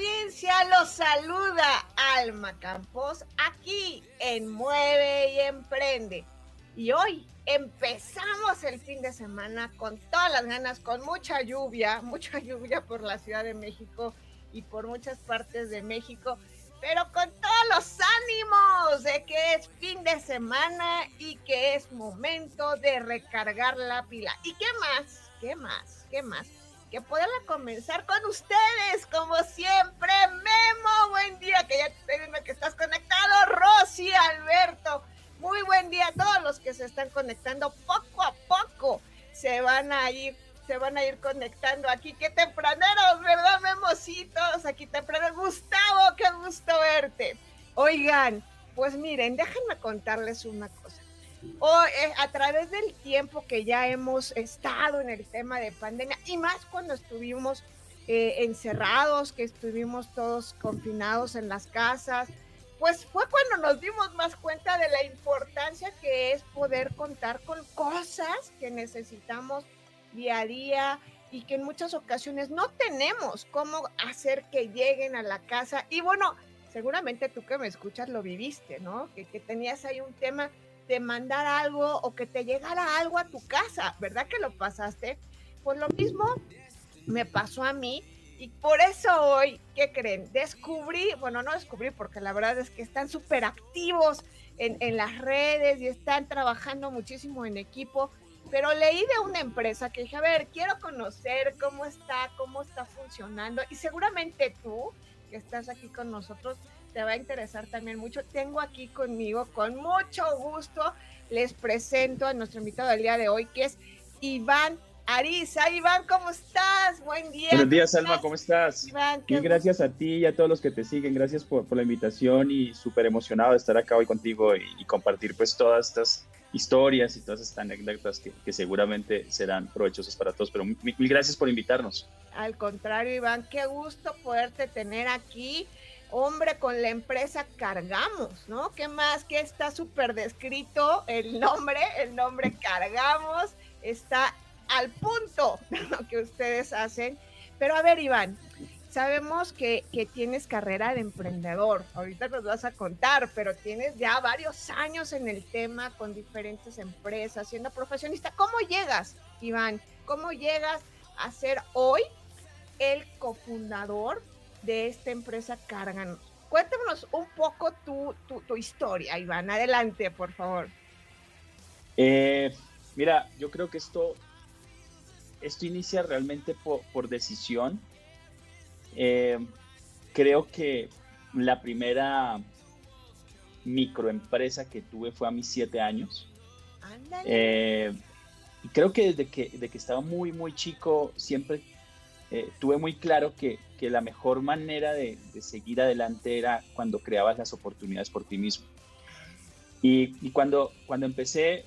Audiencia? Los saluda Alma Campos aquí en Mueve y Emprende. Y hoy empezamos el fin de semana con todas las ganas, con mucha lluvia, mucha lluvia por la Ciudad de México y por muchas partes de México, pero con todos los ánimos de que es fin de semana y que es momento de recargar la pila. ¿Y qué más? ¿Qué más? ¿Qué más? Que poderla comenzar con ustedes, como siempre. Memo, buen día, que ya te estoy viendo que estás conectado. Rosy, Alberto, muy buen día a todos los que se están conectando poco a poco. Se van a ir se van a ir conectando aquí. Qué tempraneros, ¿verdad, memositos? Aquí temprano. Gustavo, qué gusto verte. Oigan, pues miren, déjenme contarles una cosa. Hoy, eh, a través del tiempo que ya hemos estado en el tema de pandemia, y más cuando estuvimos eh, encerrados, que estuvimos todos confinados en las casas, pues fue cuando nos dimos más cuenta de la importancia que es poder contar con cosas que necesitamos día a día y que en muchas ocasiones no tenemos cómo hacer que lleguen a la casa. Y bueno, seguramente tú que me escuchas lo viviste, ¿no? Que, que tenías ahí un tema de mandar algo o que te llegara algo a tu casa, ¿verdad que lo pasaste? Pues lo mismo me pasó a mí y por eso hoy, ¿qué creen? Descubrí, bueno, no descubrí porque la verdad es que están súper activos en, en, las redes y están trabajando muchísimo en equipo pero leí de una empresa que dije, a ver, quiero conocer cómo está, cómo está funcionando y seguramente tú que estás aquí con nosotros te va a interesar también mucho. Tengo aquí conmigo, con mucho gusto, les presento a nuestro invitado del día de hoy, que es Iván Ariza. Iván, ¿cómo estás? Buen día. Buenos días, Alma, ¿cómo estás? Iván, y gracias a ti y a todos los que te siguen. Gracias por, por la invitación y súper emocionado de estar acá hoy contigo y, y compartir pues todas estas historias y todas estas anécdotas que, seguramente serán provechosas para todos. Pero mil, gracias por invitarnos. Al contrario, Iván, qué gusto poderte tener aquí. Hombre, con la empresa cargamos, ¿no? ¿Qué más? Que está súper descrito el nombre, el nombre cargamos, está al punto lo que ustedes hacen. Pero a ver, Iván, Sabemos que, tienes carrera de emprendedor, ahorita nos vas a contar, pero tienes ya varios años en el tema con diferentes empresas, siendo profesionista. ¿Cómo llegas, Iván? ¿Cómo llegas a ser hoy el cofundador de esta empresa Cargan? Cuéntanos un poco tu, tu, historia, Iván. Adelante, por favor. Eh, mira, yo creo que esto, esto inicia realmente por, por decisión eh, creo que la primera microempresa que tuve fue a mis siete años. Eh, creo que desde que, que estaba muy, muy chico, siempre eh, tuve muy claro que, que, la mejor manera de, seguir adelante era cuando creabas las oportunidades por ti mismo. Y, y cuando, cuando empecé,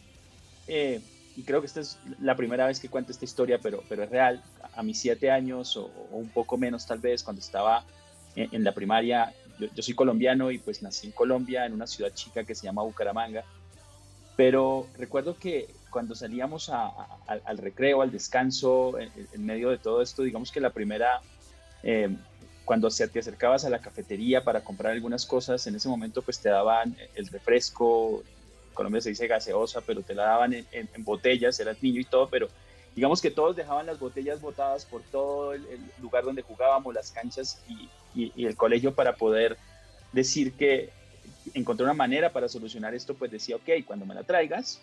y creo que esta es la primera vez que cuento esta historia, pero, pero es real, a mis siete años o, un poco menos tal vez, cuando estaba en, la primaria, yo, soy colombiano y pues nací en Colombia, en una ciudad chica que se llama Bucaramanga, pero recuerdo que cuando salíamos al recreo, al descanso, en, medio de todo esto, digamos que la primera, eh, cuando se, te acercabas a la cafetería para comprar algunas cosas, en ese momento pues te daban el refresco, Colombia se dice gaseosa, pero te la daban en, en, botellas, eras niño y todo, pero digamos que todos dejaban las botellas botadas por todo el, lugar donde jugábamos, las canchas y, y, el colegio para poder decir que encontré una manera para solucionar esto, pues decía, ok, cuando me la traigas,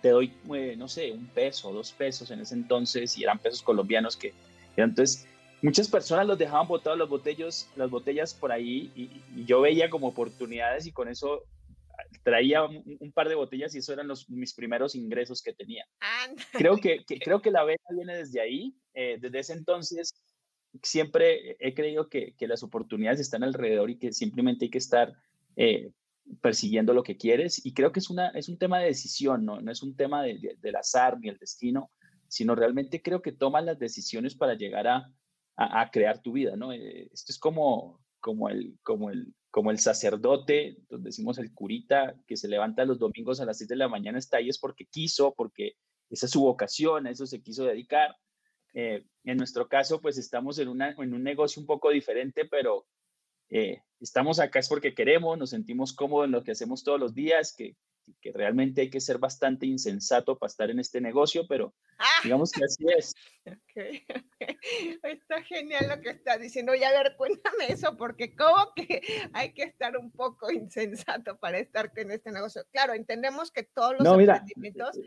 te doy, eh, no sé, un peso, dos pesos en ese entonces, y eran pesos colombianos que, entonces muchas personas los dejaban botados las botellas, las botellas por ahí y, yo veía como oportunidades y con eso traía un, par de botellas y eso eran los, mis primeros ingresos que tenía. Creo que, creo que la venta viene desde ahí. Eh, desde ese entonces siempre he creído que, que, las oportunidades están alrededor y que simplemente hay que estar eh, persiguiendo lo que quieres. Y creo que es, una, es un tema de decisión, no, no es un tema de, del azar ni el destino, sino realmente creo que tomas las decisiones para llegar a, a, crear tu vida. ¿no? Eh, esto es como, como, el, como, el, como el sacerdote, donde decimos el curita, que se levanta los domingos a las 6 de la mañana, está ahí es porque quiso, porque esa es su vocación, a eso se quiso dedicar. Eh, en nuestro caso, pues estamos en, una, en un negocio un poco diferente, pero eh, estamos acá es porque queremos, nos sentimos cómodos en lo que hacemos todos los días, que, que realmente hay que ser bastante insensato para estar en este negocio, pero ah. digamos que así es. Okay, Está genial lo que estás diciendo. Oye, a ver, cuéntame eso, porque como que hay que estar un poco insensato para estar en este negocio. Claro, entendemos que todos los emprendimientos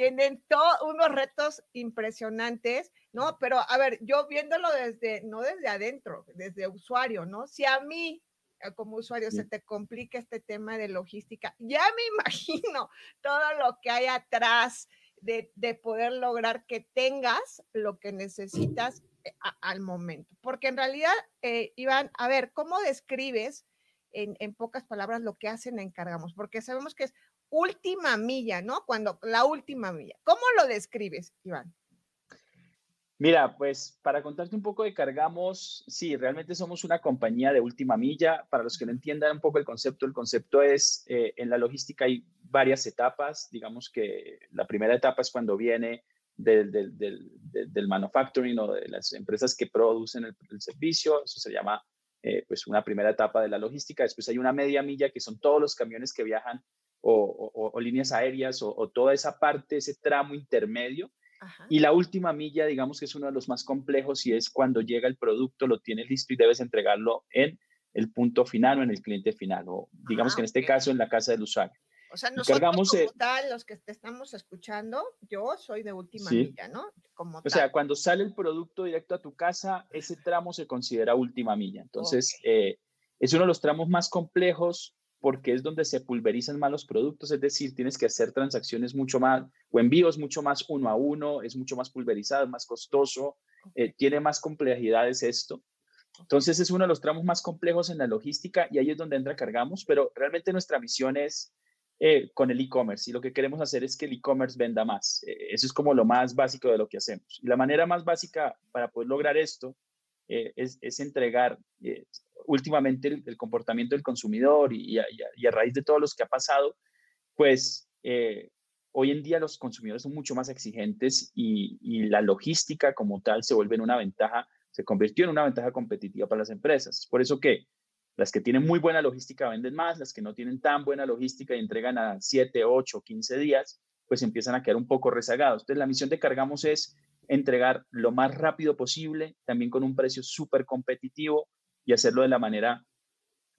tienen todos unos retos impresionantes, ¿no? Pero a ver, yo viéndolo desde, no desde adentro, desde usuario, ¿no? Si a mí eh, como usuario se te complica este tema de logística, ya me imagino todo lo que hay atrás de, poder lograr que tengas lo que necesitas eh, al momento. Porque en realidad, eh, Iván, a ver, ¿cómo describes en, en, pocas palabras lo que hacen Encargamos? Porque sabemos que es última milla, ¿no? Cuando la última milla. ¿Cómo lo describes, Iván? Mira, pues para contarte un poco de Cargamos, sí, realmente somos una compañía de última milla. Para los que no entiendan un poco el concepto, el concepto es, eh, en la logística hay varias etapas. Digamos que la primera etapa es cuando viene del, manufacturing o de las empresas que producen el, servicio. Eso se llama eh, pues una primera etapa de la logística. Después hay una media milla, que son todos los camiones que viajan o, líneas aéreas o, toda esa parte, ese tramo intermedio. Y la última milla, digamos que es uno de los más complejos y es cuando llega el producto, lo tienes listo y debes entregarlo en el punto final o en el cliente final, o digamos que en este caso en la casa del usuario. O sea, nosotros como tal, los que te estamos escuchando, yo soy de última milla, ¿no? Como o sea, cuando sale el producto directo a tu casa, ese tramo se considera última milla. Entonces, eh, es uno de los tramos más complejos porque es donde se pulverizan más los productos, es decir, tienes que hacer transacciones mucho más, o envíos mucho más uno a uno, es mucho más pulverizado, más costoso, eh, tiene más complejidades esto. Entonces es uno de los tramos más complejos en la logística y ahí es donde entra cargamos, pero realmente nuestra misión es eh, con el e-commerce y lo que queremos hacer es que el e-commerce venda más. Eh, eso es como lo más básico de lo que hacemos. Y la manera más básica para poder lograr esto es, es, entregar últimamente el, comportamiento del consumidor y, a, raíz de todos los que ha pasado, pues eh, hoy en día los consumidores son mucho más exigentes y, la logística como tal se vuelve en una ventaja, se convirtió en una ventaja competitiva para las empresas. Por eso que las que tienen muy buena logística venden más, las que no tienen tan buena logística y entregan a 7, 8, 15 días, pues empiezan a quedar un poco rezagados. Entonces la misión de Cargamos es entregar lo más rápido posible, también con un precio súper competitivo, y hacerlo de la manera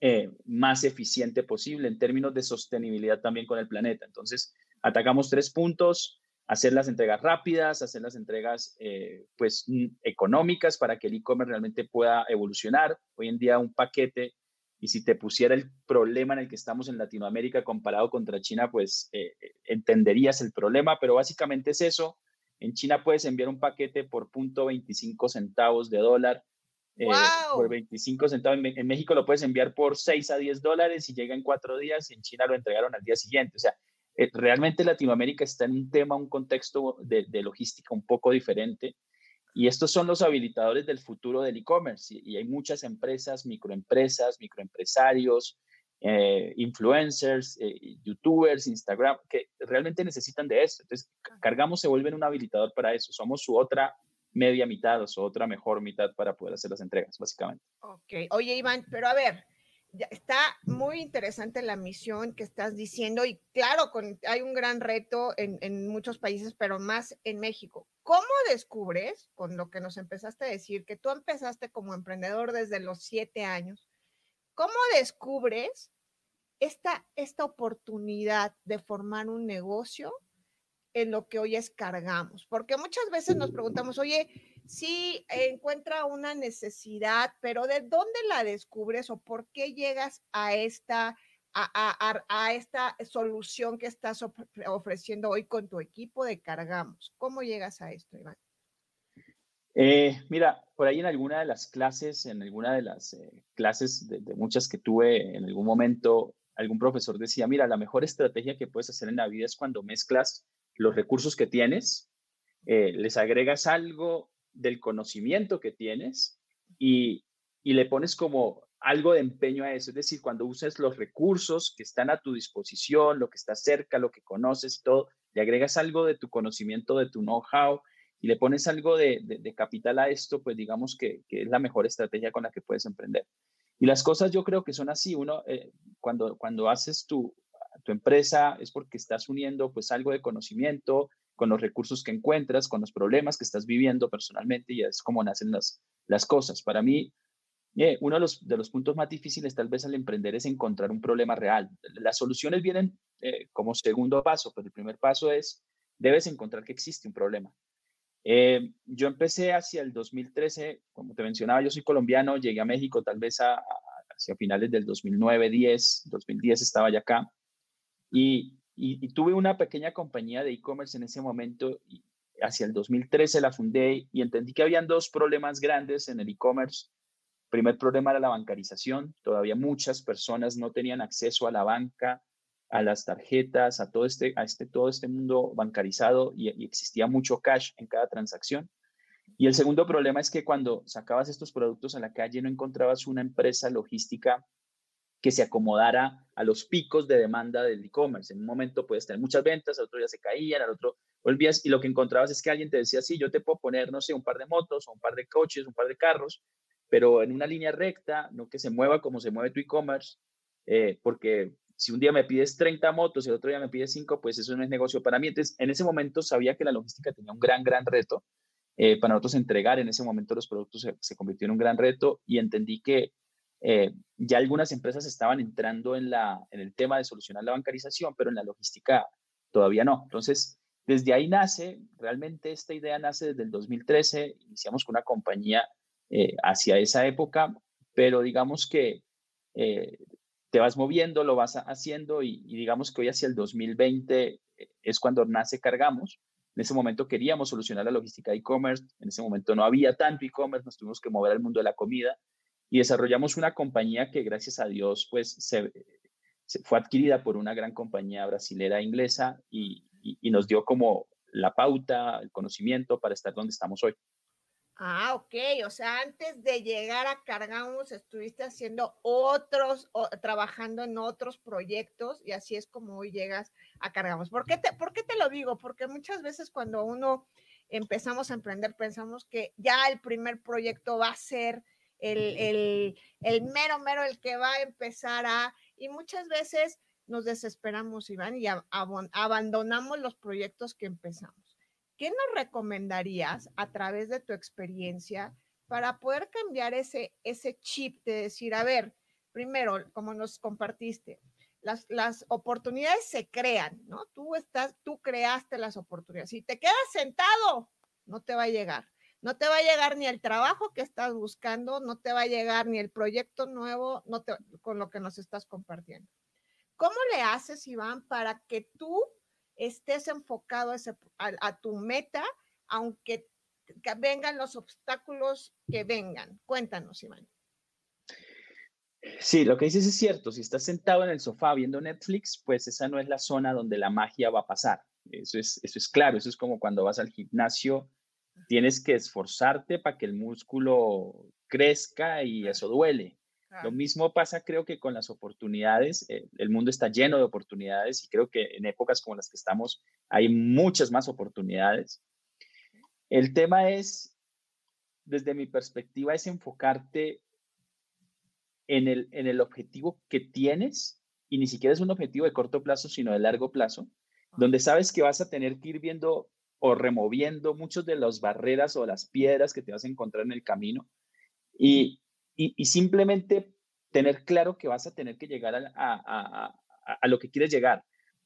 eh, más eficiente posible en términos de sostenibilidad también con el planeta. Entonces, atacamos tres puntos, hacer las entregas rápidas, hacer las entregas eh, pues económicas para que el e-commerce realmente pueda evolucionar. Hoy en día un paquete, y si te pusiera el problema en el que estamos en Latinoamérica comparado contra China, pues eh, entenderías el problema, pero básicamente es eso. En China puedes enviar un paquete por punto 25 centavos de dólar eh, por 25 centavos. En, México lo puedes enviar por 6 a 10 dólares y llega en cuatro días y en China lo entregaron al día siguiente. O sea, eh, realmente Latinoamérica está en un tema, un contexto de, logística un poco diferente. Y estos son los habilitadores del futuro del e-commerce. Y, hay muchas empresas, microempresas, microempresarios, eh, influencers, youtubers, Instagram, que realmente necesitan de esto. Entonces, Cargamos se vuelve un habilitador para eso. Somos su otra media mitad o su otra mejor mitad para poder hacer las entregas, básicamente. Ok, oye Iván, pero a ver, está muy interesante la misión que estás diciendo y claro, con, hay un gran reto en, en, muchos países, pero más en México. ¿Cómo descubres, con lo que nos empezaste a decir, que tú empezaste como emprendedor desde los siete años, cómo descubres esta, esta oportunidad de formar un negocio en lo que hoy es cargamos, porque muchas veces nos preguntamos, oye, si encuentra una necesidad, pero ¿de dónde la descubres o por qué llegas a esta, a, a, esta solución que estás ofreciendo hoy con tu equipo de cargamos? ¿Cómo llegas a esto, Iván? Eh, mira, por ahí en alguna de las clases, en alguna de las eh, clases de, muchas que tuve en algún momento, algún profesor decía, mira, la mejor estrategia que puedes hacer en la vida es cuando mezclas los recursos que tienes, eh, les agregas algo del conocimiento que tienes y, y le pones como algo de empeño a eso. Es decir, cuando uses los recursos que están a tu disposición, lo que está cerca, lo que conoces todo, le agregas algo de tu conocimiento, de tu know-how y le pones algo de, capital a esto, pues digamos que, es la mejor estrategia con la que puedes emprender. Y las cosas yo creo que son así. Uno, eh, cuando, cuando haces tu, tu empresa es porque estás uniendo pues algo de conocimiento con los recursos que encuentras, con los problemas que estás viviendo personalmente y es como nacen las, las cosas. Para mí, eh, uno de los, de los puntos más difíciles tal vez al emprender es encontrar un problema real. Las soluciones vienen eh, como segundo paso, pero el primer paso es, debes encontrar que existe un problema. Eh, yo empecé hacia el 2013, como te mencionaba, yo soy colombiano, llegué a México tal vez hacia finales del 2009, 10, 2010 estaba ya acá y, y, tuve una pequeña compañía de e-commerce en ese momento y hacia el 2013 la fundé y entendí que habían dos problemas grandes en el e-commerce. Primer problema era la bancarización, todavía muchas personas no tenían acceso a la banca, a las tarjetas, a todo este, a este, todo este mundo bancarizado y, existía mucho cash en cada transacción. Y el segundo problema es que cuando sacabas estos productos a la calle no encontrabas una empresa logística que se acomodara a los picos de demanda del e-commerce. En un momento puedes tener muchas ventas, al otro día se caían, al otro volvías y lo que encontrabas es que alguien te decía, sí, yo te puedo poner, no sé, un par de motos o un par de coches, un par de carros, pero en una línea recta, no que se mueva como se mueve tu e-commerce, eh, porque si un día me pides 30 motos y el otro día me pides 5, pues eso no es negocio para mí. Entonces, en ese momento sabía que la logística tenía un gran, gran reto. Eh, para nosotros entregar en ese momento los productos se, convirtió en un gran reto y entendí que eh, ya algunas empresas estaban entrando en, la, en el tema de solucionar la bancarización, pero en la logística todavía no. Entonces, desde ahí nace, realmente esta idea nace desde el 2013, iniciamos con una compañía eh, hacia esa época, pero digamos que te vas moviendo, lo vas haciendo y, digamos que hoy hacia el 2020 eh, es cuando nace Cargamos. En ese momento queríamos solucionar la logística e-commerce, en ese momento no había tanto e-commerce, nos tuvimos que mover al mundo de la comida y desarrollamos una compañía que gracias a Dios pues se, fue adquirida por una gran compañía brasilera inglesa y, y nos dio como la pauta, el conocimiento para estar donde estamos hoy. Ah, ok. O sea, antes de llegar a Cargamos, estuviste haciendo otros, o, trabajando en otros proyectos y así es como hoy llegas a Cargamos. ¿Por qué, te, ¿Por qué te lo digo? Porque muchas veces cuando uno empezamos a emprender, pensamos que ya el primer proyecto va a ser el, el, el mero, mero, el que va a empezar a... Y muchas veces nos desesperamos, Iván, y abandonamos los proyectos que empezamos. ¿qué nos recomendarías a través de tu experiencia para poder cambiar ese, ese chip de decir, a ver, primero, como nos compartiste, las, las oportunidades se crean, ¿no? Tú estás, tú creaste las oportunidades. Si te quedas sentado, no te va a llegar. No te va a llegar ni el trabajo que estás buscando, no te va a llegar ni el proyecto nuevo no te, con lo que nos estás compartiendo. ¿Cómo le haces, Iván, para que tú estés enfocado a, tu meta, aunque vengan los obstáculos que vengan. Cuéntanos, Iván. Sí, lo que dices es cierto. Si estás sentado en el sofá viendo Netflix, pues esa no es la zona donde la magia va a pasar. Eso es, eso es claro. Eso es como cuando vas al gimnasio, tienes que esforzarte para que el músculo crezca y eso duele. Lo mismo pasa creo que con las oportunidades. Eh, el mundo está lleno de oportunidades y creo que en épocas como las que estamos hay muchas más oportunidades. El tema es, desde mi perspectiva, es enfocarte en el, en el objetivo que tienes y ni siquiera es un objetivo de corto plazo, sino de largo plazo, donde sabes que vas a tener que ir viendo o removiendo muchas de las barreras o las piedras que te vas a encontrar en el camino. Y, y, simplemente tener claro que vas a tener que llegar a, a, a, lo que quieres llegar.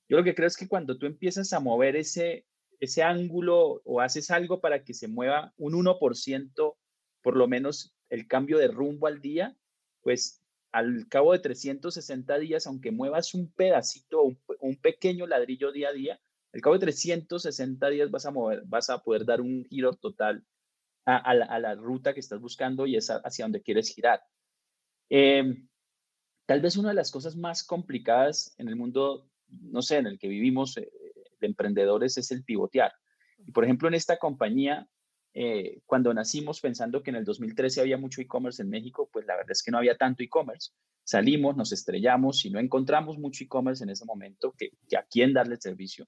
Yo lo que creo es que cuando tú empiezas a mover ese, ese ángulo o haces algo para que se mueva un 1%, por lo menos el cambio de rumbo al día, pues al cabo de 360 días, aunque muevas un pedacito, un, un pequeño ladrillo día a día, al cabo de 360 días vas a mover, vas a poder dar un giro total a, la, ruta que estás buscando y es hacia donde quieres girar. Em, tal vez una de las cosas más complicadas en el mundo, no sé, en el que vivimos eh, de emprendedores es el pivotear. Y por ejemplo, en esta compañía, eh, cuando nacimos pensando que en el 2013 había mucho e-commerce en México, pues la verdad es que no había tanto e-commerce. Salimos, nos estrellamos y no encontramos mucho e-commerce en ese momento que, a quién darle servicio.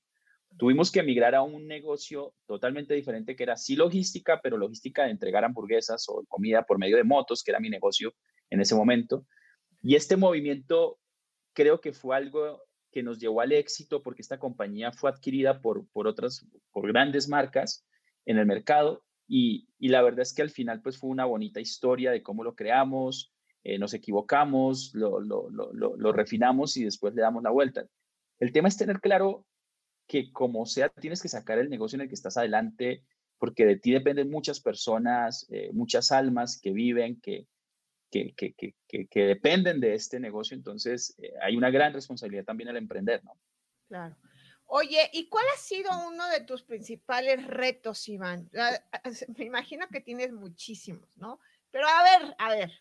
Tuvimos que emigrar a un negocio totalmente diferente que era sí logística, pero logística de entregar hamburguesas o comida por medio de motos, que era mi negocio en ese momento. Y este movimiento creo que fue algo que nos llevó al éxito porque esta compañía fue adquirida por, por otras, por grandes marcas en el mercado y, y, la verdad es que al final pues fue una bonita historia de cómo lo creamos, eh, nos equivocamos, lo, lo, lo, lo, refinamos y después le damos la vuelta. El tema es tener claro que como sea, tienes que sacar el negocio en el que estás adelante, porque de ti dependen muchas personas, eh, muchas almas que viven, que, que, que, que, dependen de este negocio. Entonces, eh, hay una gran responsabilidad también al emprender, ¿no? Claro. Oye, ¿y cuál ha sido uno de tus principales retos, Iván? Ah, ah, me imagino que tienes muchísimos, ¿no? Pero a ver, a ver,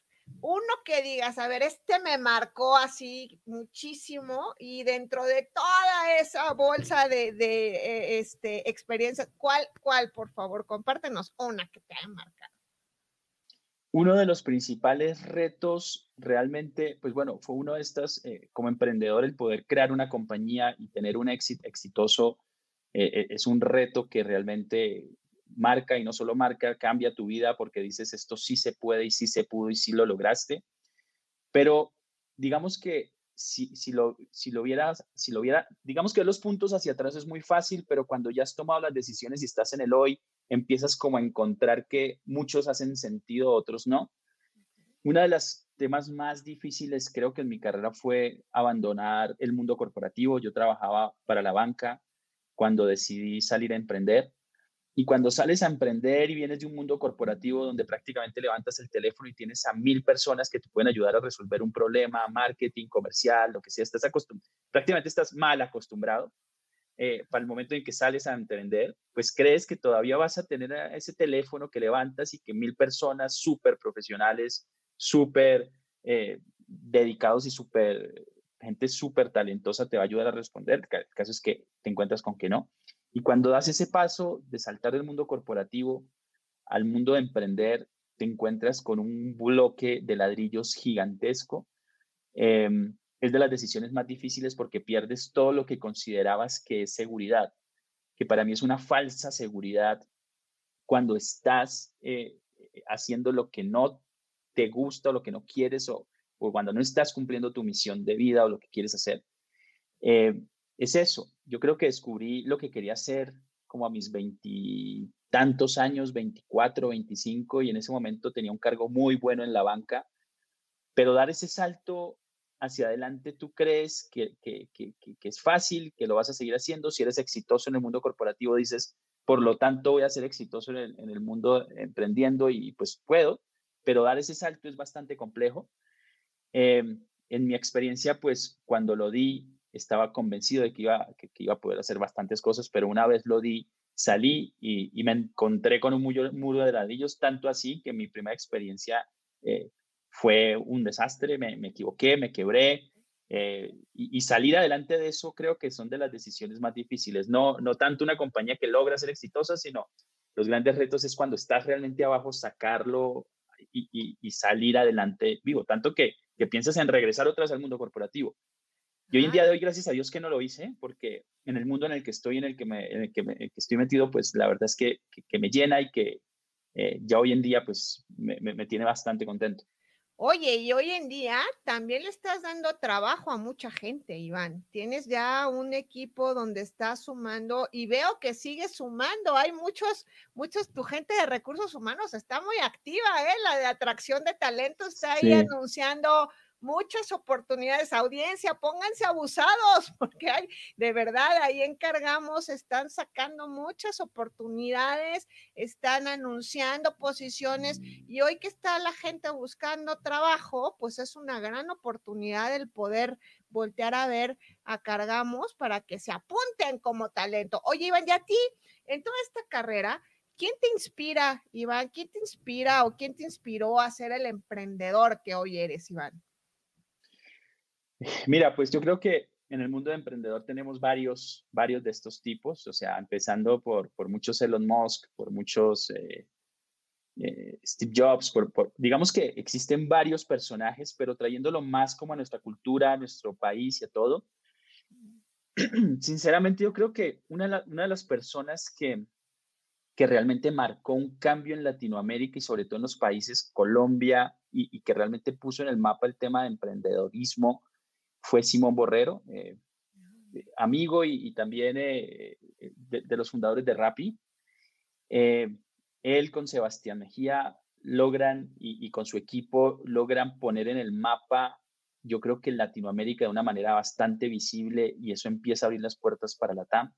uno que digas, a ver, este me marcó así muchísimo y dentro de toda esa bolsa de, de eh, este, experiencias, ¿cuál, cuál, por favor, compártenos una que te haya marcado? Uno de los principales retos realmente, pues bueno, fue uno de estos, eh, como emprendedor, el poder crear una compañía y tener un éxito exitoso eh, es un reto que realmente marca y no solo marca, cambia tu vida porque dices esto sí se puede y sí se pudo y sí lo lograste. Pero digamos que si, si, lo, si lo vieras, si lo viera, digamos que los puntos hacia atrás es muy fácil, pero cuando ya has tomado las decisiones y estás en el hoy, empiezas como a encontrar que muchos hacen sentido, otros no. Una de las temas más difíciles creo que en mi carrera fue abandonar el mundo corporativo. Yo trabajaba para la banca cuando decidí salir a emprender y cuando sales a emprender y vienes de un mundo corporativo donde prácticamente levantas el teléfono y tienes a mil personas que te pueden ayudar a resolver un problema, marketing, comercial, lo que sea, estás acostumbrado, prácticamente estás mal acostumbrado. Eh, para el momento en que sales a emprender, pues crees que todavía vas a tener ese teléfono que levantas y que mil personas súper profesionales, súper eh, dedicados y súper, gente súper talentosa te va a ayudar a responder. El caso es que te encuentras con que no. Y cuando das ese paso de saltar del mundo corporativo al mundo de emprender, te encuentras con un bloque de ladrillos gigantesco. Em, es de las decisiones más difíciles porque pierdes todo lo que considerabas que es seguridad, que para mí es una falsa seguridad cuando estás eh, haciendo lo que no te gusta o lo que no quieres o, o, cuando no estás cumpliendo tu misión de vida o lo que quieres hacer. Eh, es eso. Yo creo que descubrí lo que quería hacer como a mis veintitantos años, 24, 25, y en ese momento tenía un cargo muy bueno en la banca, pero dar ese salto hacia adelante, ¿tú crees que, que, que, es fácil, que lo vas a seguir haciendo? Si eres exitoso en el mundo corporativo, dices, por lo tanto voy a ser exitoso en el, en el mundo emprendiendo y pues puedo, pero dar ese salto es bastante complejo. Em, en mi experiencia, pues cuando lo di, estaba convencido de que iba, que, iba a poder hacer bastantes cosas, pero una vez lo di, salí y, me encontré con un muro, de ladrillos, tanto así que mi primera experiencia eh, fue un desastre, me, equivoqué, me quebré. Eh, y, salir adelante de eso creo que son de las decisiones más difíciles. No, no tanto una compañía que logra ser exitosa, sino los grandes retos es cuando estás realmente abajo, sacarlo y, y salir adelante vivo. Tanto que, que piensas en regresar otra vez al mundo corporativo. Y hoy en día gracias a Dios que no lo hice, porque en el mundo en el que estoy, en el que, me, en el que, me, que estoy metido, pues la verdad es que, que, me llena y que eh, ya hoy en día, pues me, me, tiene bastante contento. Oye, y hoy en día también le estás dando trabajo a mucha gente, Iván. Tienes ya un equipo donde estás sumando y veo que sigues sumando. Hay muchos, muchos, tu gente de recursos humanos está muy activa, ¿eh? La de atracción de talento está ahí anunciando muchas oportunidades. Audiencia, pónganse abusados, porque hay, de verdad, ahí encargamos, están sacando muchas oportunidades, están anunciando posiciones y hoy que está la gente buscando trabajo, pues es una gran oportunidad el poder voltear a ver a Cargamos para que se apunten como talento. Oye, Iván, y a ti, en toda esta carrera, ¿quién te inspira, Iván? ¿Quién te inspira o quién te inspiró a ser el emprendedor que hoy eres, Iván? Mira, pues yo creo que en el mundo de emprendedor tenemos varios, varios de estos tipos, o sea, empezando por, por muchos Elon Musk, por muchos eh, eh, Steve Jobs, por, digamos que existen varios personajes, pero trayéndolo más como a nuestra cultura, a nuestro país y a todo. Sinceramente, yo creo que una, una de las personas que, que realmente marcó un cambio en Latinoamérica y sobre todo en los países Colombia y, que realmente puso en el mapa el tema de emprendedorismo fue Simón Borrero, eh, amigo y, también eh, de, los fundadores de Rappi. Eh, él con Sebastián Mejía logran y, con su equipo logran poner en el mapa, yo creo que en Latinoamérica de una manera bastante visible y eso empieza a abrir las puertas para la TAM.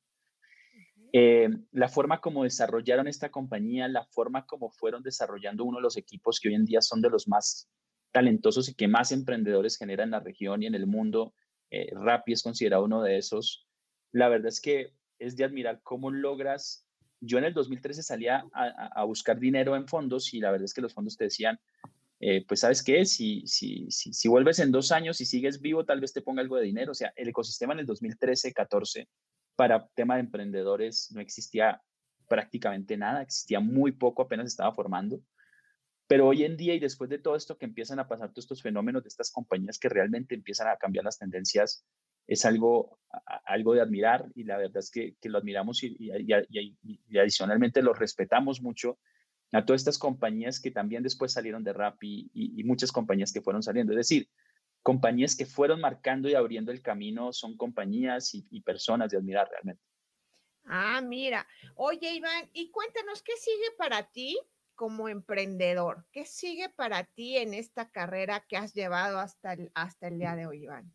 la forma como desarrollaron esta compañía, la forma como fueron desarrollando uno de los equipos que hoy en día son de los más talentosos y que más emprendedores generan en la región y en el mundo. Eh, Rappi es considerado uno de esos. La verdad es que es de admirar cómo logras yo en el 2013 salía a, buscar dinero en fondos y la verdad es que los fondos te decían, eh, pues sabes qué, si, si, si, si, vuelves en dos años y sigues vivo, tal vez te ponga algo de dinero. O sea, el ecosistema en el 2013-14 para tema de emprendedores no existía prácticamente nada, existía muy poco, apenas estaba formando. Pero hoy en día y después de todo esto que empiezan a pasar todos estos fenómenos de estas compañías que realmente empiezan a cambiar las tendencias es algo, algo de admirar y la verdad es que, lo admiramos y, y, adicionalmente lo respetamos mucho a todas estas compañías que también después salieron de Rappi y, muchas compañías que fueron saliendo. Es decir, compañías que fueron marcando y abriendo el camino son compañías y, personas de admirar realmente. Ah, mira. Oye, Iván, y cuéntanos, ¿qué sigue para ti como emprendedor? ¿Qué sigue para ti en esta carrera que has llevado hasta el, hasta el día de hoy, Iván?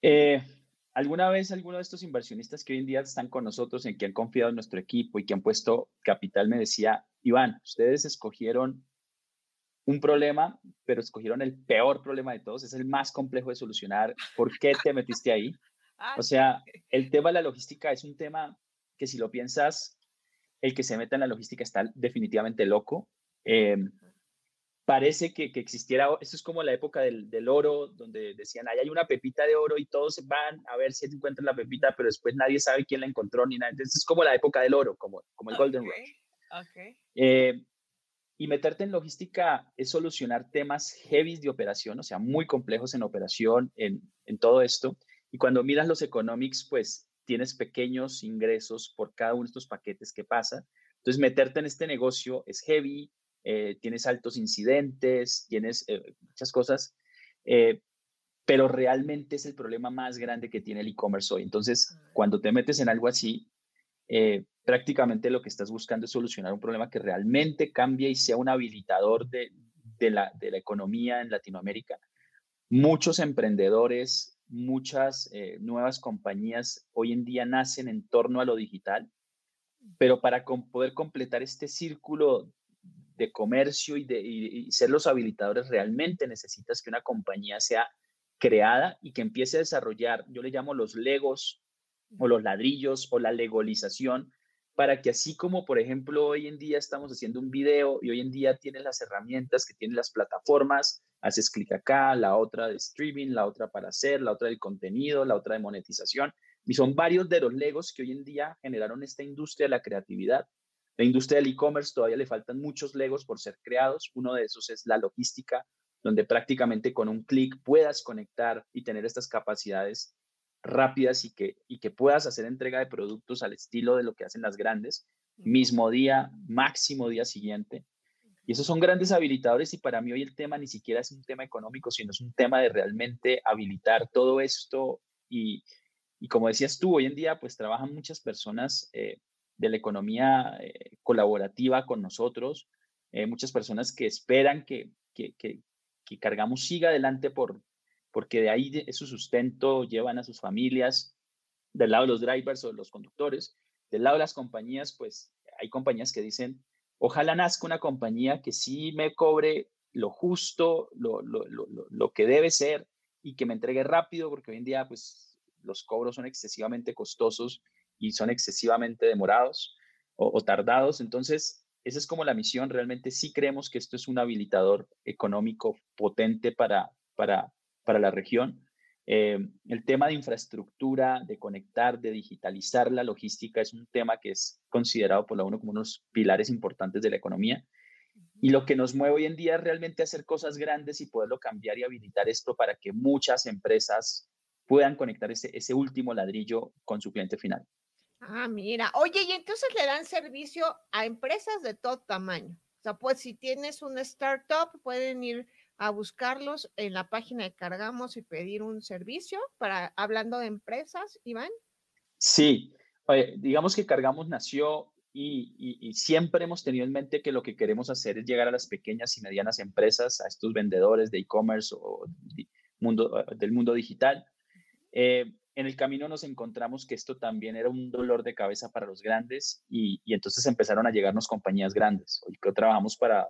Eh, ¿Alguna vez alguno de estos inversionistas que hoy en día están con nosotros, en que han confiado en nuestro equipo y que han puesto capital, me decía, Iván, ustedes escogieron un problema, pero escogieron el peor problema de todos, es el más complejo de solucionar. ¿Por qué te metiste ahí? Ah, o sea, el tema de la logística es un tema que si lo piensas, el que se meta en la logística está definitivamente loco. Eh, parece que, que, existiera, esto es como la época del, del, oro, donde decían, ahí hay una pepita de oro y todos van a ver si encuentran la pepita, pero después nadie sabe quién la encontró ni nada. Entonces es como la época del oro, como, como el Golden Rush. Okay. Eh, y meterte en logística es solucionar temas heavy de operación, o sea, muy complejos en operación, en, en todo esto. Y cuando miras los economics, pues tienes pequeños ingresos por cada uno de estos paquetes que pasa. Entonces, meterte en este negocio es heavy, eh, tienes altos incidentes, tienes eh, muchas cosas, eh, pero realmente es el problema más grande que tiene el e-commerce hoy. Entonces, ah. cuando te metes en algo así, prácticamente lo que estás buscando es solucionar un problema que realmente cambie y sea un habilitador de, de, la, de la economía en Latinoamérica. Muchos emprendedores, muchas nuevas compañías hoy en día nacen en torno a lo digital, pero para poder completar este círculo de comercio y, de, ser los habilitadores, realmente necesitas que una compañía sea creada y que empiece a desarrollar, yo le llamo los legos o los ladrillos o la legalización, para que así como, por ejemplo, hoy en día estamos haciendo un video y hoy en día tienes las herramientas que tienen las plataformas, haces clic acá, la otra de streaming, la otra para hacer, la otra del contenido, la otra de monetización. Y son varios de los legos que hoy en día generaron esta industria de la creatividad la industria del e-commerce todavía le faltan muchos legos por ser creados. Uno de esos es la logística, donde prácticamente con un clic puedas conectar y tener estas capacidades rápidas y que, y que puedas hacer entrega de productos al estilo de lo que hacen las grandes, mismo día, máximo día siguiente. Y esos son grandes habilitadores y para mí hoy el tema ni siquiera es un tema económico, sino es un tema de realmente habilitar todo esto y, y como decías tú, hoy en día pues trabajan muchas personas eh, de la economía eh, colaborativa con nosotros, eh, muchas personas que esperan que, que, que, Cargamos siga adelante por, porque de ahí de, su sustento llevan a sus familias, del lado de los drivers o de los conductores, del lado de las compañías, pues hay compañías que dicen, ojalá nazca una compañía que sí me cobre lo justo, lo, lo, lo, lo que debe ser y que me entregue rápido, porque hoy en día pues los cobros son excesivamente costosos y son excesivamente demorados. o, tardados. Entonces, esa es como la misión. Realmente sí creemos que esto es un habilitador económico potente para, para, para la región. Eh, el tema de infraestructura, de conectar, de digitalizar la logística es un tema que es considerado por la ONU como unos pilares importantes de la economía. Y lo que nos mueve hoy en día es realmente hacer cosas grandes y poderlo cambiar y habilitar esto para que muchas empresas puedan conectar ese, ese último ladrillo con su cliente final. Ah, mira. Oye, y entonces le dan servicio a empresas de todo tamaño. O sea, pues si tienes una startup, pueden ir a buscarlos en la página de Cargamos y pedir un servicio para hablando de empresas, Iván. Sí, digamos que Cargamos nació y, siempre hemos tenido en mente que lo que queremos hacer es llegar a las pequeñas y medianas empresas, a estos vendedores de e-commerce o mundo, del mundo digital. Eh, en el camino nos encontramos que esto también era un dolor de cabeza para los grandes y, entonces empezaron a llegarnos compañías grandes. Hoy que trabajamos para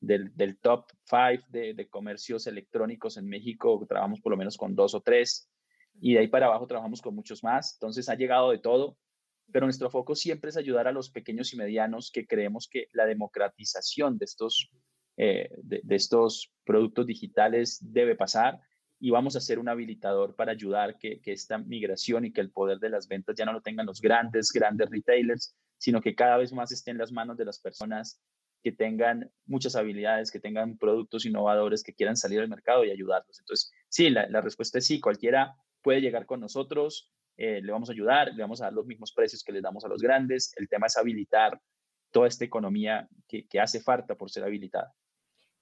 del, top five de, de, comercios electrónicos en México, trabajamos por lo menos con dos o tres y de ahí para abajo trabajamos con muchos más. Entonces ha llegado de todo pero nuestro foco siempre es ayudar a los pequeños y medianos que creemos que la democratización de estos, eh, de, estos productos digitales debe pasar y vamos a ser un habilitador para ayudar que, que, esta migración y que el poder de las ventas ya no lo tengan los grandes, grandes retailers, sino que cada vez más esté en las manos de las personas que tengan muchas habilidades, que tengan productos innovadores, que quieran salir al mercado y ayudarlos. Entonces, sí, la, respuesta es sí, cualquiera puede llegar con nosotros, eh, le vamos a ayudar, le vamos a dar los mismos precios que les damos a los grandes. El tema es habilitar toda esta economía que, que hace falta por ser habilitada.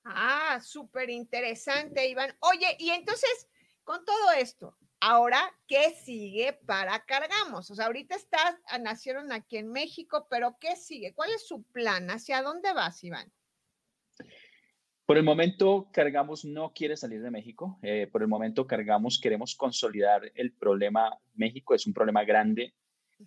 Ah, súper interesante, Iván. Oye, y entonces, con todo esto, ahora, ¿qué sigue para Cargamos? O sea, ahorita estás, ah, nacieron aquí en México, pero ¿qué sigue? ¿Cuál es su plan? ¿Hacia dónde vas, Iván? Por el momento, Cargamos no quiere salir de México. Eh, por el momento, Cargamos queremos consolidar el problema. México es un problema grande,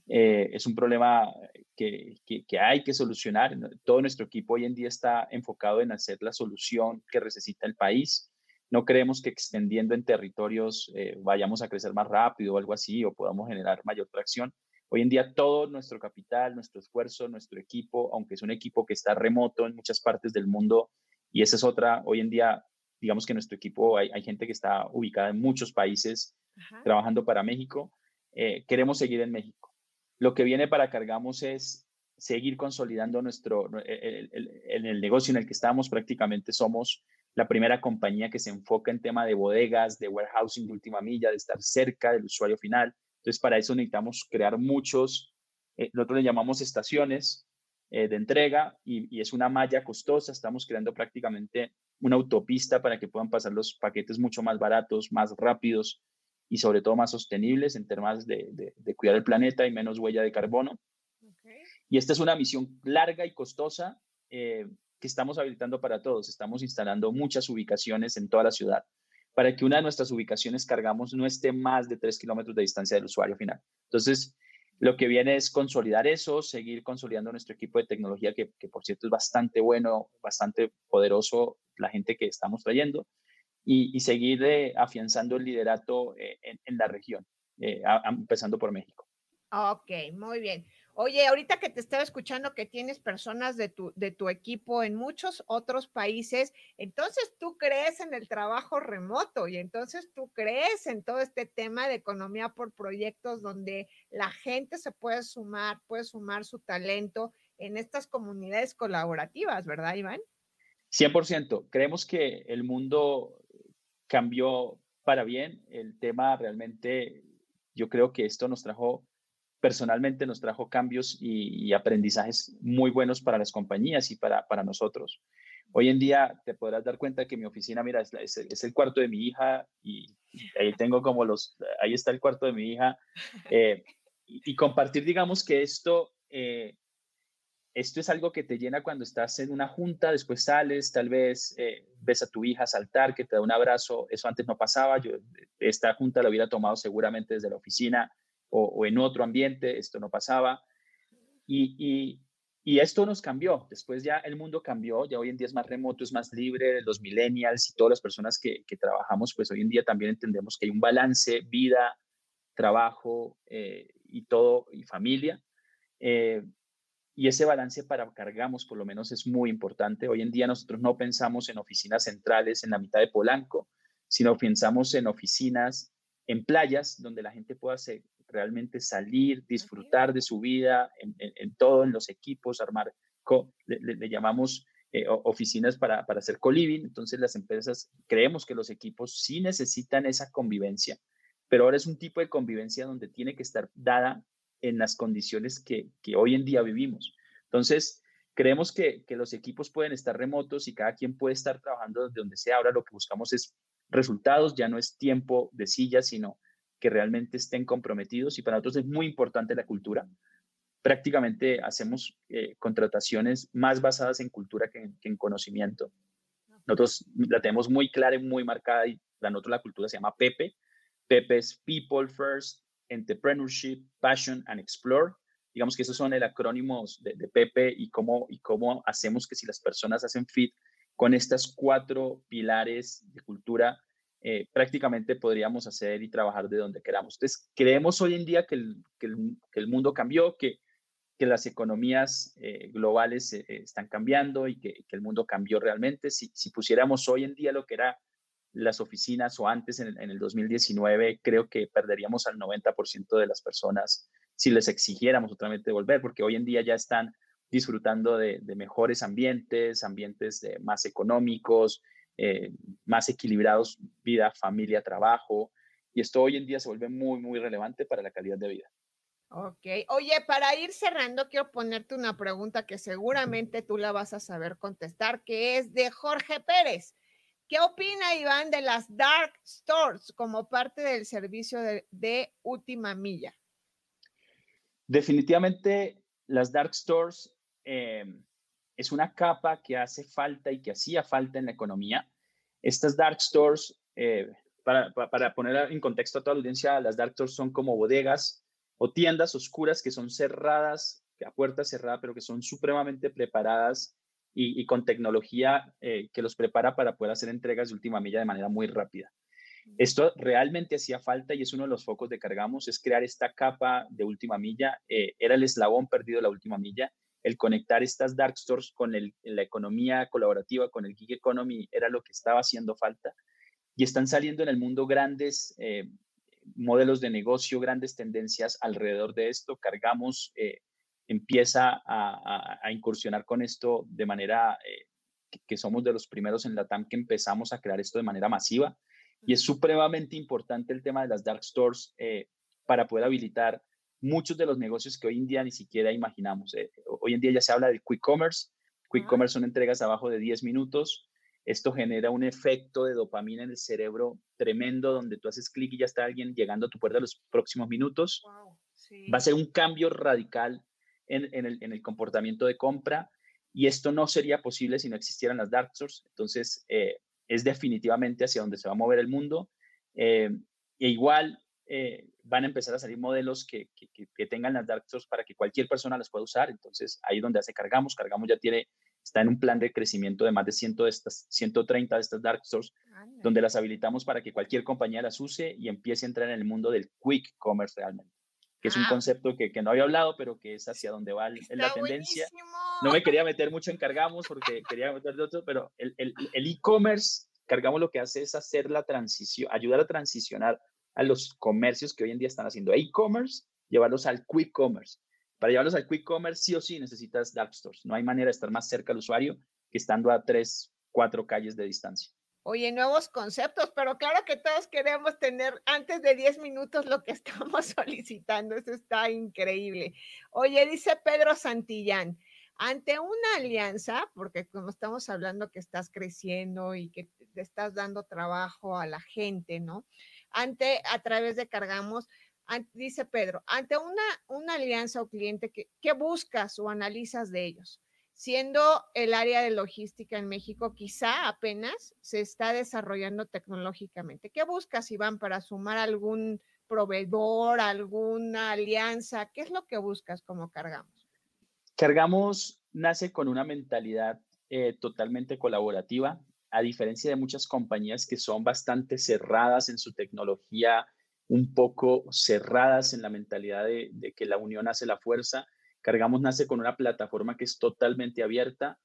eh, es un problema que, que, hay que solucionar. Todo nuestro equipo hoy en día está enfocado en hacer la solución que necesita el país. No creemos que extendiendo en territorios eh, vayamos a crecer más rápido o algo así o podamos generar mayor tracción. Hoy en día todo nuestro capital, nuestro esfuerzo, nuestro equipo, aunque es un equipo que está remoto en muchas partes del mundo, y esa es otra, hoy en día, digamos que nuestro equipo hay, gente que está ubicada en muchos países trabajando para México. Eh, queremos seguir en México. Lo que viene para Cargamos es seguir consolidando nuestro, en el, negocio en el que estamos, prácticamente somos la primera compañía que se enfoca en tema de bodegas, de warehousing de última milla, de estar cerca del usuario final. Entonces, para eso necesitamos crear muchos, eh, nosotros le llamamos estaciones, eh, de entrega y, es una malla costosa. Estamos creando prácticamente una autopista para que puedan pasar los paquetes mucho más baratos, más rápidos y sobre todo más sostenibles en términos de, de, cuidar el planeta y menos huella de carbono. Y esta es una misión larga y costosa eh, que estamos habilitando para todos. Estamos instalando muchas ubicaciones en toda la ciudad para que una de nuestras ubicaciones cargamos no esté más de tres kilómetros de distancia del usuario final. Entonces, lo que viene es consolidar eso, seguir consolidando nuestro equipo de tecnología, que, por cierto es bastante bueno, bastante poderoso la gente que estamos trayendo, y, seguir eh, afianzando el liderato eh, en, la región, eh, empezando por México. Ok, muy bien. Oye, ahorita que te estaba escuchando que tienes personas de tu, de tu equipo en muchos otros países, entonces tú crees en el trabajo remoto y entonces tú crees en todo este tema de economía por proyectos donde la gente se puede sumar, puede sumar su talento en estas comunidades colaborativas, ¿verdad, Iván? 100%. Creemos que el mundo cambió para bien. El tema realmente, yo creo que esto nos trajo personalmente nos trajo cambios y, aprendizajes muy buenos para las compañías y para, para, nosotros. Hoy en día te podrás dar cuenta que mi oficina, mira, es, es, el cuarto de mi hija y, ahí tengo como los, ahí está el cuarto de mi hija. Eh, y, compartir, digamos que esto, eh, esto es algo que te llena cuando estás en una junta, después sales, tal vez eh, ves a tu hija saltar, que te da un abrazo, eso antes no pasaba, yo esta junta la hubiera tomado seguramente desde la oficina o, en otro ambiente, esto no pasaba. Y, y, esto nos cambió. Después ya el mundo cambió, ya hoy en día es más remoto, es más libre, los millennials y todas las personas que, que trabajamos, pues hoy en día también entendemos que hay un balance, vida, trabajo eh, y todo, y familia. Eh, y ese balance para cargamos por lo menos es muy importante. Hoy en día nosotros no pensamos en oficinas centrales en la mitad de Polanco, sino pensamos en oficinas en playas donde la gente pueda realmente salir, disfrutar de su vida en, en, todo, en los equipos, armar, le, llamamos eh, oficinas para, para hacer co-living. Entonces las empresas creemos que los equipos sí necesitan esa convivencia, pero ahora es un tipo de convivencia donde tiene que estar dada en las condiciones que, que hoy en día vivimos. Entonces, creemos que, que, los equipos pueden estar remotos y cada quien puede estar trabajando desde donde sea. Ahora lo que buscamos es resultados, ya no es tiempo de silla, sino que realmente estén comprometidos y para nosotros es muy importante la cultura. Prácticamente hacemos eh, contrataciones más basadas en cultura que en, conocimiento. Nosotros la tenemos muy clara y muy marcada y para nosotros la cultura se llama PEPE. PEPE es People First, Entrepreneurship, Passion and Explore. Digamos que esos son el acrónimos de, de Pepe y cómo, y cómo hacemos que si las personas hacen fit con estas cuatro pilares de cultura, eh, prácticamente podríamos hacer y trabajar de donde queramos. Entonces, creemos hoy en día que el, que el, mundo cambió, que, que las economías eh, globales eh, están cambiando y que, el mundo cambió realmente. Si, si, pusiéramos hoy en día lo que era las oficinas o antes en el, en el 2019, creo que perderíamos al 90% de las personas si les exigiéramos otra vez volver, porque hoy en día ya están disfrutando de, mejores ambientes, ambientes más económicos, eh, más equilibrados, vida, familia, trabajo. Y esto hoy en día se vuelve muy, muy relevante para la calidad de vida. Ok. Oye, para ir cerrando, quiero ponerte una pregunta que seguramente tú la vas a saber contestar, que es de Jorge Pérez. ¿Qué opina Iván de las dark stores como parte del servicio de, de última milla? Definitivamente las dark stores Em, es una capa que hace falta y que hacía falta en la economía. Estas dark stores, eh, para, poner en contexto a toda la audiencia, las dark stores son como bodegas o tiendas oscuras que son cerradas, a puerta cerrada, pero que son supremamente preparadas y, con tecnología eh, que los prepara para poder hacer entregas de última milla de manera muy rápida. Esto realmente hacía falta y es uno de los focos de Cargamos, es crear esta capa de última milla. Eh, era el eslabón perdido la última milla el conectar estas dark stores con la economía colaborativa, con el gig economy, era lo que estaba haciendo falta. Y están saliendo en el mundo grandes eh, modelos de negocio, grandes tendencias alrededor de esto. Cargamos, eh, empieza a, incursionar con esto de manera eh, que, somos de los primeros en la TAM que empezamos a crear esto de manera masiva. Y es supremamente importante el tema de las dark stores para poder habilitar muchos de los negocios que hoy en día ni siquiera imaginamos. Eh, hoy en día ya se habla del quick commerce. Quick commerce son entregas abajo de 10 minutos. Esto genera un efecto de dopamina en el cerebro tremendo, donde tú haces clic y ya está alguien llegando a tu puerta los próximos minutos. Va a ser un cambio radical en, el, comportamiento de compra y esto no sería posible si no existieran las dark stores. Entonces, eh, es definitivamente hacia donde se va a mover el mundo. Eh, e igual, eh, van a empezar a salir modelos que, que, tengan las dark stores para que cualquier persona las pueda usar. Entonces, ahí donde hace Cargamos, Cargamos ya tiene, está en un plan de crecimiento de más de 100 de estas, 130 de estas dark stores, donde las habilitamos para que cualquier compañía las use y empiece a entrar en el mundo del quick commerce realmente que es un ah. concepto que, que, no había hablado, pero que es hacia donde va la tendencia. No me quería meter mucho en Cargamos porque quería meter de otro, pero el e-commerce, el, Cargamos lo que hace es hacer la transición, ayudar a transicionar a los comercios que hoy en día están haciendo e-commerce, llevarlos al quick commerce. Para llevarlos al quick commerce, sí o sí necesitas dark stores. No hay manera de estar más cerca al usuario que estando a tres, cuatro calles de distancia. Oye, nuevos conceptos, pero claro que todos queremos tener antes de 10 minutos lo que estamos solicitando. Eso está increíble. Oye, dice Pedro Santillán, ante una alianza, porque como estamos hablando que estás creciendo y que te estás dando trabajo a la gente, ¿no? Ante, a través de Cargamos, dice Pedro, ante una, una alianza o cliente, que, ¿qué buscas o analizas de ellos? Siendo el área de logística en México quizá apenas se está desarrollando tecnológicamente. ¿Qué buscas, Iván, para sumar algún proveedor, alguna alianza? ¿Qué es lo que buscas como Cargamos? Cargamos nace con una mentalidad eh, totalmente colaborativa a diferencia de muchas compañías que son bastante cerradas en su tecnología, un poco cerradas en la mentalidad de, que la unión hace la fuerza, Cargamos nace con una plataforma que es totalmente abierta.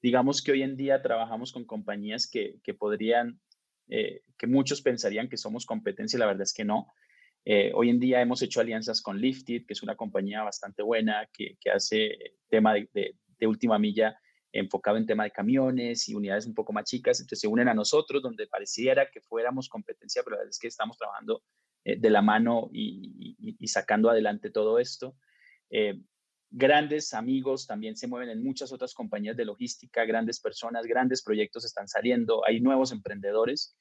Digamos que hoy en día trabajamos con compañías que, podrían, eh, que muchos pensarían que somos competencia, la verdad es que no. Eh, hoy en día hemos hecho alianzas con Lifted, que es una compañía bastante buena, que, hace tema de, última milla enfocado en tema de camiones y unidades un poco más chicas. Entonces se unen a nosotros, donde pareciera que fuéramos competencia, pero la verdad es que estamos trabajando eh, de la mano y, sacando adelante todo esto. Eh, grandes amigos también se mueven en muchas otras compañías de logística, grandes personas, grandes proyectos están saliendo, hay nuevos emprendedores.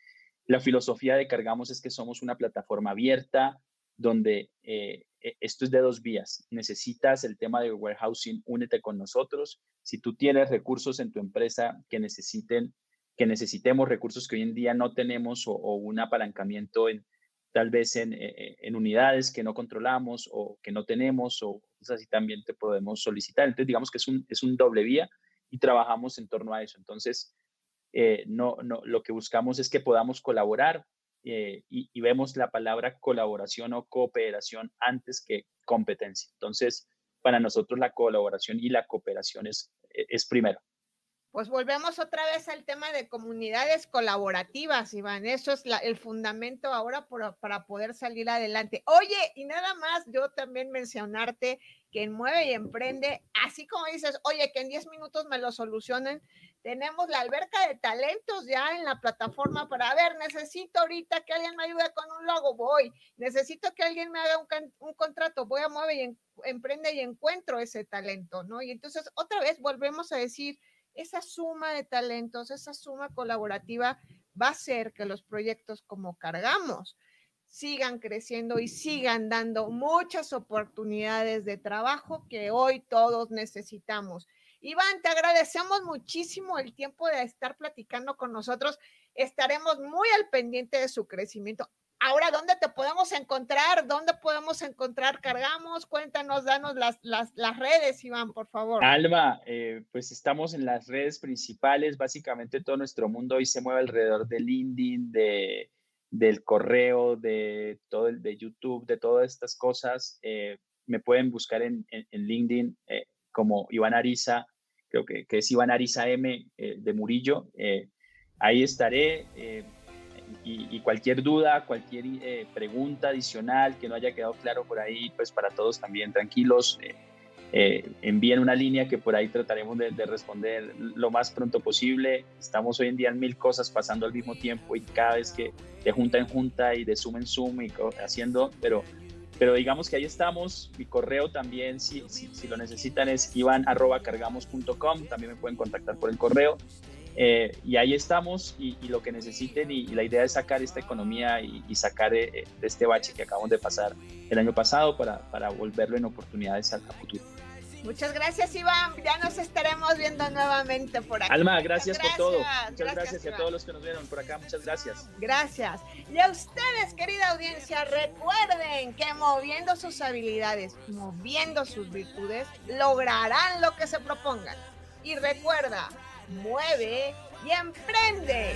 La filosofía de Cargamos es que somos una plataforma abierta donde eh, esto es de dos vías. Necesitas el tema de warehousing, únete con nosotros. Si tú tienes recursos en tu empresa que necesiten, que necesitemos recursos que hoy en día no tenemos o un apalancamiento en, tal vez en, eh, eh, en, unidades que no controlamos o que no tenemos o cosas así también te podemos solicitar. Entonces, digamos que es un, es un doble vía y trabajamos en torno a eso. Entonces, eh, no, no, lo que buscamos es que podamos colaborar y, y, vemos la palabra colaboración o cooperación antes que competencia. Entonces, para nosotros la colaboración y la cooperación es, es primero pues volvemos otra vez al tema de comunidades colaborativas, Iván. Eso es el fundamento ahora para poder salir adelante. Oye, y nada más, yo también mencionarte que en Mueve y Emprende, así como dices, oye, que en 10 minutos me lo solucionen, tenemos la alberca de talentos ya en la plataforma para, ver, necesito ahorita que alguien me ayude con un logo, voy, necesito que alguien me haga un, contrato, voy a Mueve y Emprende y encuentro ese talento, ¿no? Y entonces otra vez volvemos a decir, esa suma de talentos, esa suma colaborativa va a hacer que los proyectos como cargamos sigan creciendo y sigan dando muchas oportunidades de trabajo que hoy todos necesitamos. Iván, te agradecemos muchísimo el tiempo de estar platicando con nosotros. Estaremos muy al pendiente de su crecimiento. Ahora, ¿dónde te podemos encontrar? ¿Dónde podemos encontrar Cargamos? Cuéntanos, danos las, las, las redes, Iván, por favor. Alma, eh, pues estamos en las redes principales. Básicamente todo nuestro mundo hoy se mueve alrededor del LinkedIn, de, del correo, de todo el de YouTube, de todas estas cosas. Eh, me pueden buscar en, en, LinkedIn eh, como Iván Ariza, creo que, que, es Iván Ariza M de Murillo. ahí estaré y, cualquier duda, cualquier eh, pregunta adicional que no haya quedado claro por ahí, pues para todos también tranquilos, eh, envíen una línea que por ahí trataremos de, responder lo más pronto posible. Estamos hoy en día en mil cosas pasando al mismo tiempo y cada vez que de junta en junta y de zoom en zoom y haciendo, pero, pero digamos que ahí estamos. Mi correo también, si, si, si lo necesitan, es ivan.cargamos.com. También me pueden contactar por el correo. Eh, y ahí estamos y, lo que necesiten y, la idea es sacar esta economía y, sacar eh, de este bache que acabamos de pasar el año pasado para, para volverlo en oportunidades al futuro. Muchas gracias, Iván. Ya nos estaremos viendo nuevamente por acá. Alma, gracias, por todo. Muchas gracias, a todos los que nos vieron por acá. Muchas gracias. Gracias. Y a ustedes, querida audiencia, recuerden que moviendo sus habilidades, moviendo sus virtudes, lograrán lo que se propongan. Y recuerda, mueve y emprende.